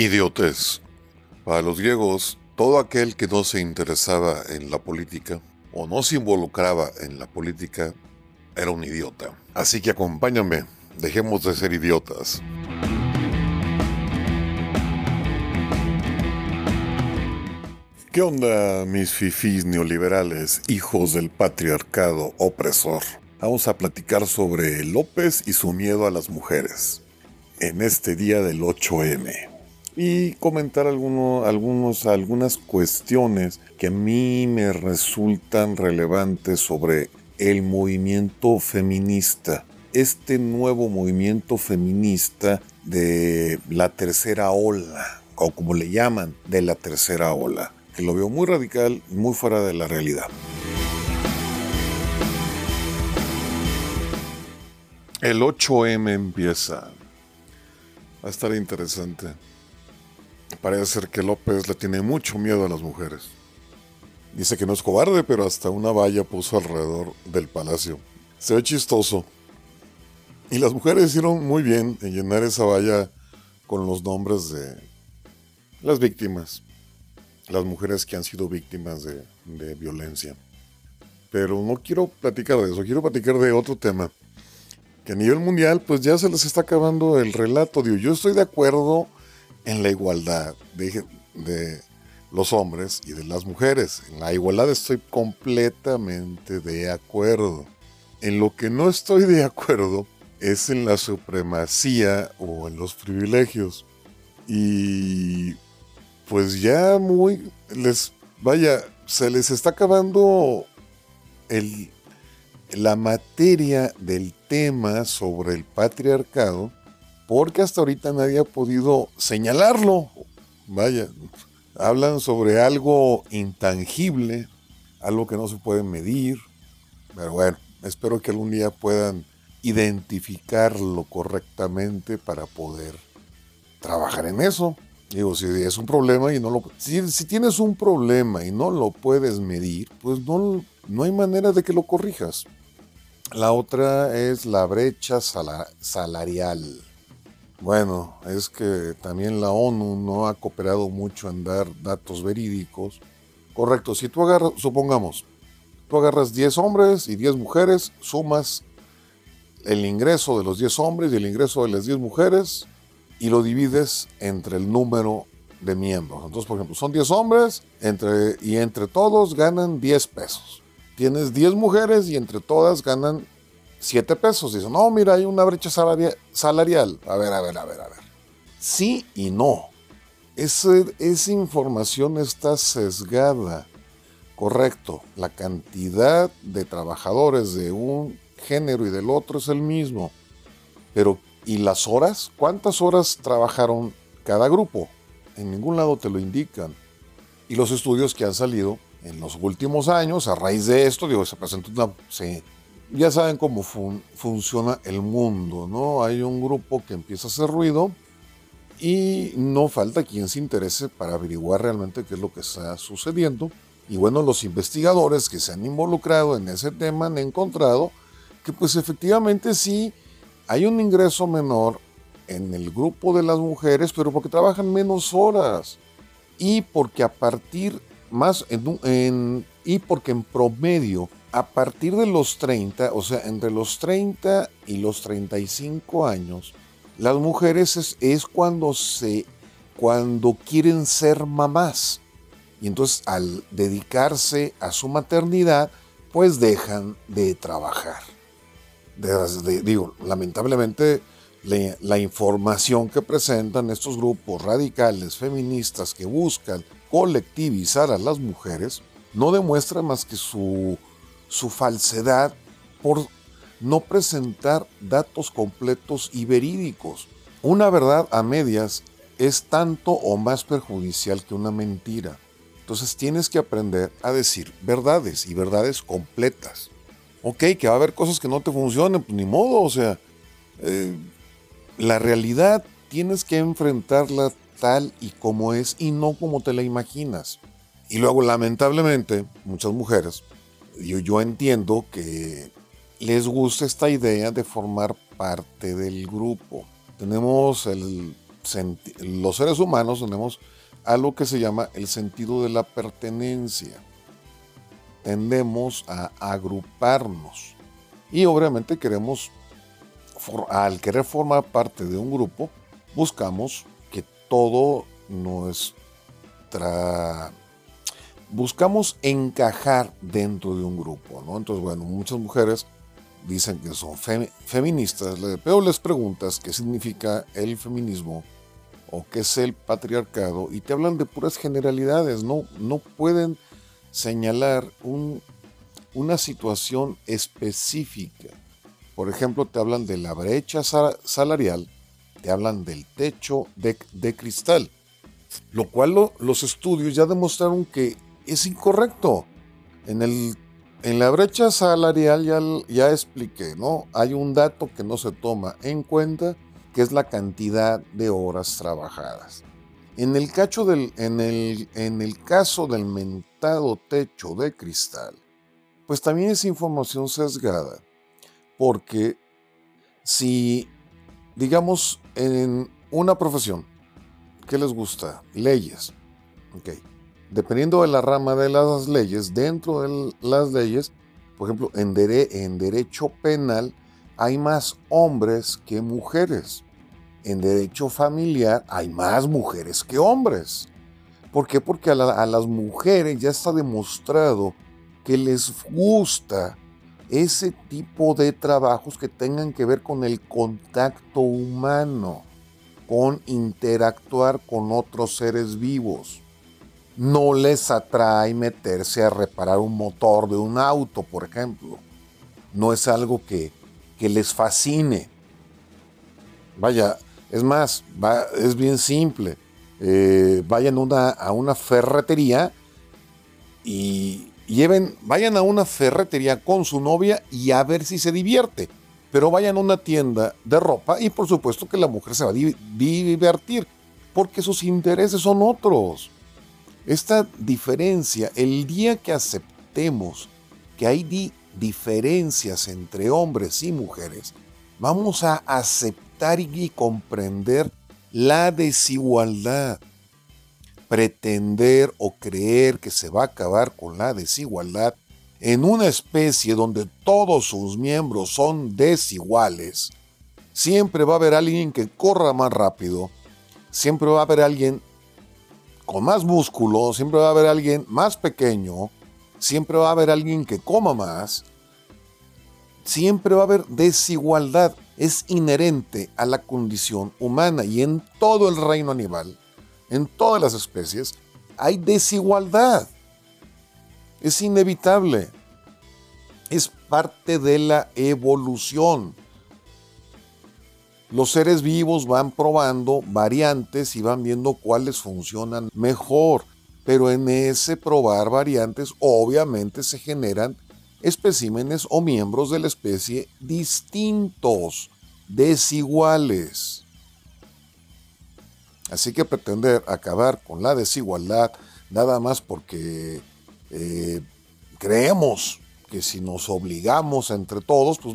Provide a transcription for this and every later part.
Idiotez. Para los griegos, todo aquel que no se interesaba en la política o no se involucraba en la política era un idiota. Así que acompáñame, dejemos de ser idiotas. ¿Qué onda, mis fifís neoliberales, hijos del patriarcado opresor? Vamos a platicar sobre López y su miedo a las mujeres en este día del 8M y comentar algunos, algunas cuestiones que a mí me resultan relevantes sobre el movimiento feminista. Este nuevo movimiento feminista de la tercera ola, o como le llaman, de la tercera ola, que lo veo muy radical y muy fuera de la realidad. El 8M empieza. Va a estar interesante. Parece ser que López le tiene mucho miedo a las mujeres. Dice que no es cobarde, pero hasta una valla puso alrededor del palacio. Se ve chistoso. Y las mujeres hicieron muy bien en llenar esa valla con los nombres de las víctimas. Las mujeres que han sido víctimas de, violencia. Pero no quiero platicar de eso, quiero platicar de otro tema. Que a nivel mundial, pues ya se les está acabando el relato. Digo, yo estoy de acuerdo en la igualdad de, los hombres y de las mujeres. En la igualdad estoy completamente de acuerdo. En lo que no estoy de acuerdo es en la supremacía o en los privilegios. Y pues ya muy les vaya, se les está acabando el, la materia del tema sobre el patriarcado porque hasta ahorita nadie ha podido señalarlo. Vaya, hablan sobre algo intangible, algo que no se puede medir, pero bueno, espero que algún día puedan identificarlo correctamente para poder trabajar en eso. Digo, si es un problema y no lo... Si, tienes un problema y no lo puedes medir, pues no, no hay manera de que lo corrijas. La otra es la brecha salarial. Bueno, es que también la ONU no ha cooperado mucho en dar datos verídicos. Correcto, si tú agarras, supongamos, tú agarras 10 hombres y 10 mujeres, sumas el ingreso de los 10 hombres y el ingreso de las 10 mujeres y lo divides entre el número de miembros. Entonces, por ejemplo, son 10 hombres entre, y entre todos ganan 10 pesos. Tienes 10 mujeres y entre todas ganan 7 pesos. Dicen, no, mira, hay una brecha salarial. A ver, a ver, a ver, a ver. Sí y no. esa información está sesgada. Correcto, la cantidad de trabajadores de un género y del otro es el mismo. Pero, ¿y las horas? ¿Cuántas horas trabajaron cada grupo? En ningún lado te lo indican. Y los estudios que han salido en los últimos años, a raíz de esto, digo, se presentó una, ya saben cómo funciona el mundo, ¿no? Hay un grupo que empieza a hacer ruido y no falta quien se interese para averiguar realmente qué es lo que está sucediendo. Y bueno, los investigadores que se han involucrado en ese tema han encontrado que pues efectivamente sí hay un ingreso menor en el grupo de las mujeres, pero porque trabajan menos horas y porque a partir más en, y porque en promedio a partir de los 30, o sea, entre los 30 y los 35 años, las mujeres es, cuando se cuando quieren ser mamás. Y entonces al dedicarse a su maternidad, pues dejan de trabajar. digo, lamentablemente la información que presentan estos grupos radicales feministas que buscan colectivizar a las mujeres no demuestra más que su su falsedad por no presentar datos completos y verídicos. Una verdad a medias es tanto o más perjudicial que una mentira. Entonces tienes que aprender a decir verdades y verdades completas. Ok, que va a haber cosas que no te funcionen, pues ni modo, o sea, eh, la realidad tienes que enfrentarla tal y como es y no como te la imaginas. Y luego, lamentablemente, muchas mujeres yo, entiendo que les gusta esta idea de formar parte del grupo. Tenemos el los seres humanos tenemos algo que se llama el sentido de la pertenencia. Tendemos a agruparnos y obviamente queremos, al querer formar parte de un grupo, buscamos que todo nuestra... Buscamos encajar dentro de un grupo, ¿no? Entonces, bueno, muchas mujeres dicen que son feministas, pero les preguntas qué significa el feminismo o qué es el patriarcado y te hablan de puras generalidades, no, no pueden señalar una situación específica. Por ejemplo, te hablan de la brecha salarial, te hablan del techo de, cristal, lo cual los estudios ya demostraron que es incorrecto. En el en la brecha salarial ya, ya expliqué, ¿no? Hay un dato que no se toma en cuenta, que es la cantidad de horas trabajadas. En el, cacho del, en, el, en el caso del mentado techo de cristal, pues también es información sesgada, porque si, digamos, en una profesión, ¿qué les gusta? Leyes. Okay dependiendo de la rama de las leyes, dentro de las leyes, por ejemplo, en, derecho penal hay más hombres que mujeres. En derecho familiar hay más mujeres que hombres. ¿Por qué? Porque a, a las mujeres ya está demostrado que les gusta ese tipo de trabajos que tengan que ver con el contacto humano, con interactuar con otros seres vivos no les atrae meterse a reparar un motor de un auto, por ejemplo. No es algo que, les fascine. Vaya, es más, es bien simple. Eh, vayan a una ferretería y lleven, vayan a una ferretería con su novia y a ver si se divierte. Pero vayan a una tienda de ropa y por supuesto que la mujer se va a divertir porque sus intereses son otros. Esta diferencia, el día que aceptemos que hay diferencias entre hombres y mujeres, vamos a aceptar y comprender la desigualdad. Pretender o creer que se va a acabar con la desigualdad en una especie donde todos sus miembros son desiguales, siempre va a haber alguien que corra más rápido, siempre va a haber alguien con más músculo, siempre va a haber alguien más pequeño, siempre va a haber alguien que coma más, siempre va a haber desigualdad, es inherente a la condición humana y en todo el reino animal, en todas las especies, hay desigualdad. Es inevitable. Es parte de la evolución los seres vivos van probando variantes y van viendo cuáles funcionan mejor, pero en ese probar variantes obviamente se generan especímenes o miembros de la especie distintos, desiguales. Así que pretender acabar con la desigualdad nada más porque eh, creemos que si nos obligamos entre todos, pues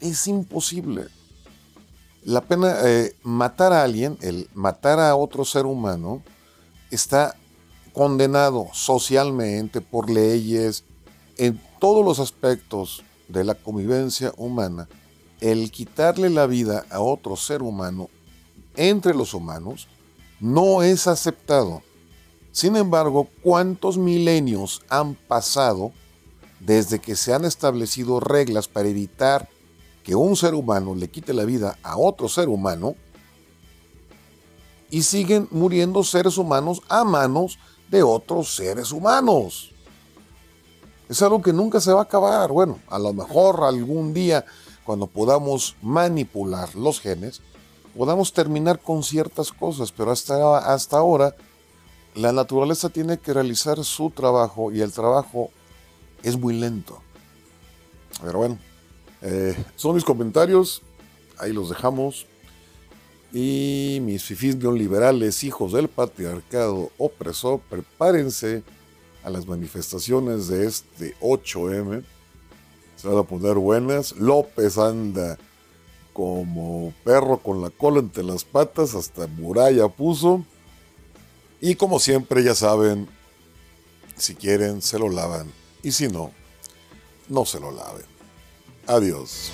es imposible la pena, eh, matar a alguien, el matar a otro ser humano, está condenado socialmente por leyes, en todos los aspectos de la convivencia humana. El quitarle la vida a otro ser humano entre los humanos no es aceptado. Sin embargo, ¿cuántos milenios han pasado desde que se han establecido reglas para evitar que un ser humano le quite la vida a otro ser humano y siguen muriendo seres humanos a manos de otros seres humanos. Es algo que nunca se va a acabar. Bueno, a lo mejor algún día, cuando podamos manipular los genes, podamos terminar con ciertas cosas, pero hasta, hasta ahora la naturaleza tiene que realizar su trabajo y el trabajo es muy lento. Pero bueno, eh, son mis comentarios, ahí los dejamos. Y mis fifís neoliberales, hijos del patriarcado opresor, prepárense a las manifestaciones de este 8M. Se van a poner buenas. López anda como perro con la cola entre las patas, hasta muralla puso. Y como siempre, ya saben, si quieren, se lo lavan. Y si no, no se lo laven. Adiós.